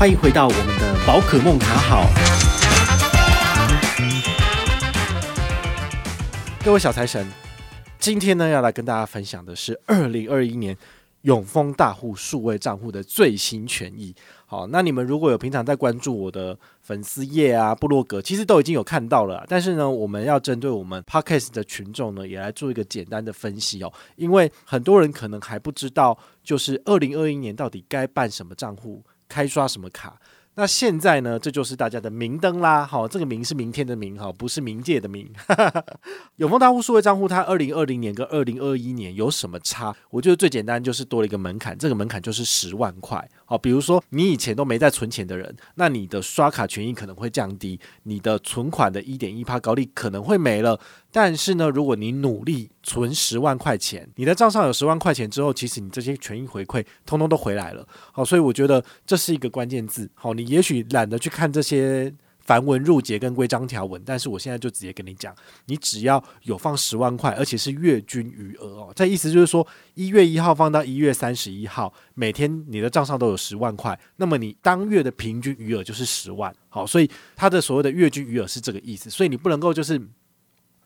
欢迎回到我们的宝可梦卡好。各位小财神，今天呢要来跟大家分享的是二零二一年永丰大户数位账户的最新权益。好，那你们如果有平常在关注我的粉丝页啊、部落格，其实都已经有看到了。但是呢，我们要针对我们 Podcast 的群众呢，也来做一个简单的分析哦。因为很多人可能还不知道，就是二零二一年到底该办什么账户。开刷什么卡？那现在呢？这就是大家的明灯啦。好，这个明是明天的明，哈，不是冥界的冥。永丰大户数位账户，它二零二零年跟二零二一年有什么差？我觉得最简单就是多了一个门槛，这个门槛就是十万块。哦，比如说你以前都没在存钱的人，那你的刷卡权益可能会降低，你的存款的一点一趴高利可能会没了。但是呢，如果你努力存十万块钱，你的账上有十万块钱之后，其实你这些权益回馈通通都回来了。好，所以我觉得这是一个关键字。好，你也许懒得去看这些繁文缛节跟规章条文，但是我现在就直接跟你讲，你只要有放十万块，而且是月均余额哦。这意思就是说，一月一号放到一月三十一号，每天你的账上都有十万块，那么你当月的平均余额就是十万。好，所以它的所谓的月均余额是这个意思。所以你不能够就是。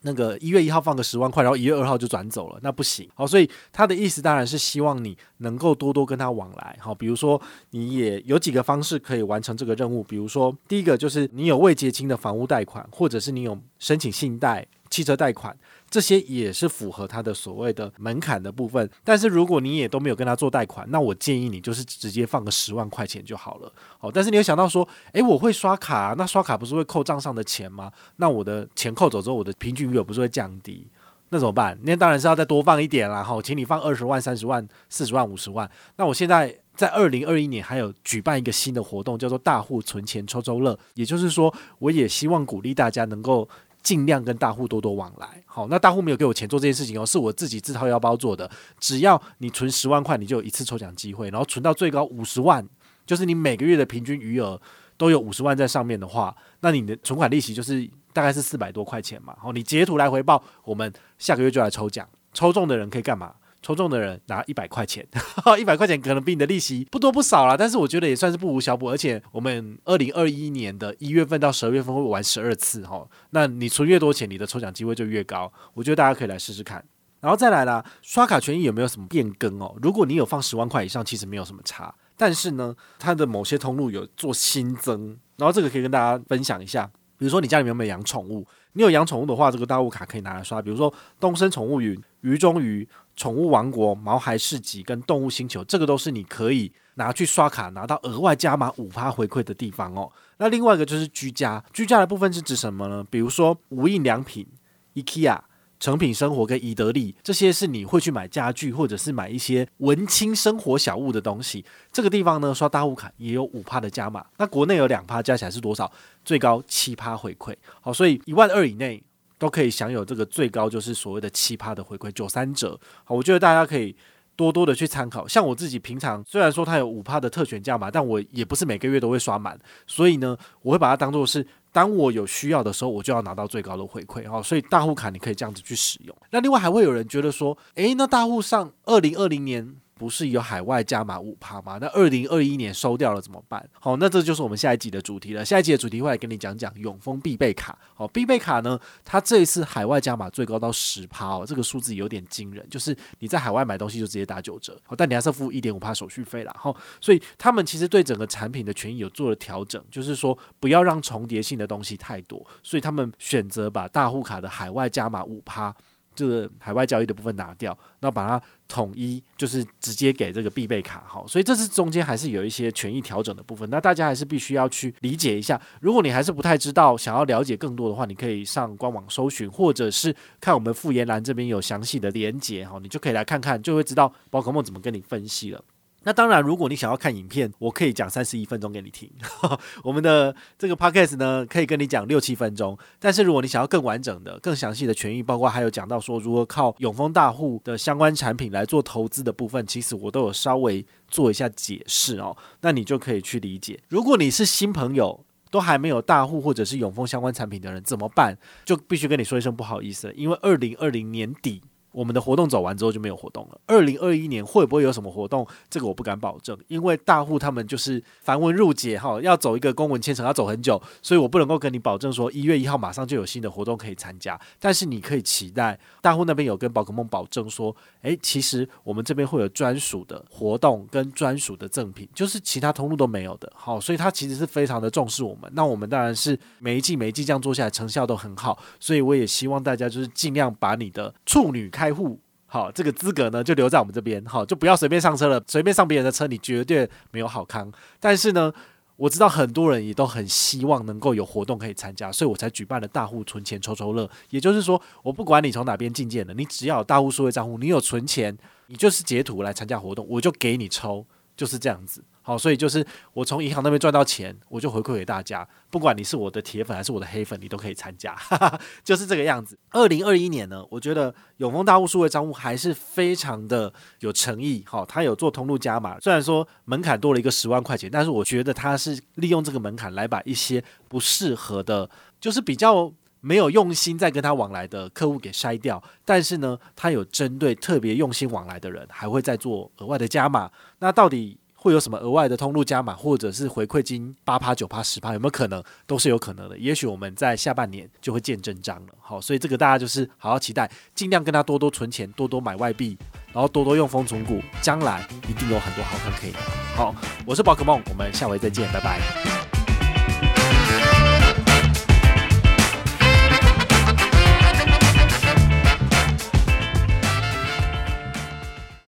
那个一月一号放个十万块，然后一月二号就转走了，那不行。好，所以他的意思当然是希望你能够多多跟他往来。好，比如说你也有几个方式可以完成这个任务，比如说第一个就是你有未结清的房屋贷款，或者是你有申请信贷。汽车贷款这些也是符合他的所谓的门槛的部分，但是如果你也都没有跟他做贷款，那我建议你就是直接放个十万块钱就好了。好，但是你有想到说，诶，我会刷卡，那刷卡不是会扣账上的钱吗？那我的钱扣走之后，我的平均余额不是会降低？那怎么办？那当然是要再多放一点啦。好，请你放二十万、三十万、四十万、五十万。那我现在在二零二一年还有举办一个新的活动，叫做大户存钱抽抽乐，也就是说，我也希望鼓励大家能够。尽量跟大户多多往来，好，那大户没有给我钱做这件事情哦，是我自己自掏腰包做的。只要你存十万块，你就有一次抽奖机会，然后存到最高五十万，就是你每个月的平均余额都有五十万在上面的话，那你的存款利息就是大概是四百多块钱嘛。好，你截图来回报，我们下个月就来抽奖，抽中的人可以干嘛？抽中的人拿一百块钱，一百块钱可能比你的利息不多不少啦，但是我觉得也算是不无小补。而且我们二零二一年的一月份到十二月份会玩十二次哈，那你存越多钱，你的抽奖机会就越高。我觉得大家可以来试试看。然后再来啦，刷卡权益有没有什么变更哦？如果你有放十万块以上，其实没有什么差，但是呢，它的某些通路有做新增，然后这个可以跟大家分享一下。比如说你家里面有没有养宠物？你有养宠物的话，这个大物卡可以拿来刷。比如说东森宠物云、鱼中鱼、宠物王国、毛孩市集跟动物星球，这个都是你可以拿去刷卡拿到额外加码五趴回馈的地方哦。那另外一个就是居家，居家的部分是指什么呢？比如说无印良品、IKEA。成品生活跟宜得利，这些是你会去买家具或者是买一些文青生活小物的东西。这个地方呢，刷大户卡也有五趴的加码。那国内有两趴，加起来是多少？最高七趴回馈。好，所以一万二以内都可以享有这个最高就是所谓的七趴的回馈，九三折。好，我觉得大家可以多多的去参考。像我自己平常虽然说它有五趴的特权价码，但我也不是每个月都会刷满，所以呢，我会把它当做是。当我有需要的时候，我就要拿到最高的回馈哈，所以大户卡你可以这样子去使用。那另外还会有人觉得说，诶，那大户上二零二零年。不是有海外加码五趴吗？那二零二一年收掉了怎么办？好，那这就是我们下一集的主题了。下一集的主题会来跟你讲讲永丰必备卡。好，必备卡呢，它这一次海外加码最高到十趴哦，这个数字有点惊人。就是你在海外买东西就直接打九折，好，但你还是付一点五趴手续费啦。好，所以他们其实对整个产品的权益有做了调整，就是说不要让重叠性的东西太多，所以他们选择把大户卡的海外加码五趴。就是海外交易的部分拿掉，那把它统一，就是直接给这个必备卡，好，所以这是中间还是有一些权益调整的部分，那大家还是必须要去理解一下。如果你还是不太知道，想要了解更多的话，你可以上官网搜寻，或者是看我们富言栏这边有详细的连接，哈，你就可以来看看，就会知道宝可梦怎么跟你分析了。那当然，如果你想要看影片，我可以讲三十一分钟给你听。我们的这个 podcast 呢，可以跟你讲六七分钟。但是如果你想要更完整的、更详细的权益，包括还有讲到说如何靠永丰大户的相关产品来做投资的部分，其实我都有稍微做一下解释哦。那你就可以去理解。如果你是新朋友，都还没有大户或者是永丰相关产品的人怎么办？就必须跟你说一声不好意思，因为二零二零年底。我们的活动走完之后就没有活动了。二零二一年会不会有什么活动？这个我不敢保证，因为大户他们就是繁文缛节哈，要走一个公文签呈要走很久，所以我不能够跟你保证说一月一号马上就有新的活动可以参加。但是你可以期待大户那边有跟宝可梦保证说，诶，其实我们这边会有专属的活动跟专属的赠品，就是其他通路都没有的。好，所以他其实是非常的重视我们。那我们当然是每一季每一季这样做下来，成效都很好。所以我也希望大家就是尽量把你的处女开开户。好，这个资格呢就留在我们这边，好，就不要随便上车了，随便上别人的车，你绝对没有好康。但是呢，我知道很多人也都很希望能够有活动可以参加，所以我才举办了大户存钱抽抽乐。也就是说，我不管你从哪边进阶的，你只要有大户数位账户，你有存钱，你就是截图来参加活动，我就给你抽，就是这样子。好，所以就是我从银行那边赚到钱，我就回馈给大家。不管你是我的铁粉还是我的黑粉，你都可以参加，就是这个样子。二零二一年呢，我觉得永丰大户数位账户还是非常的有诚意。好，他有做通路加码，虽然说门槛多了一个十万块钱，但是我觉得他是利用这个门槛来把一些不适合的，就是比较没有用心在跟他往来的客户给筛掉。但是呢，他有针对特别用心往来的人，还会再做额外的加码。那到底会有什么额外的通路加码，或者是回馈金八趴、九趴、十趴，有没有可能？都是有可能的。也许我们在下半年就会见真章了。好，所以这个大家就是好好期待，尽量跟他多多存钱，多多买外币，然后多多用风存股，将来一定有很多好康可以拿。好，我是宝可梦，我们下回再见，拜拜。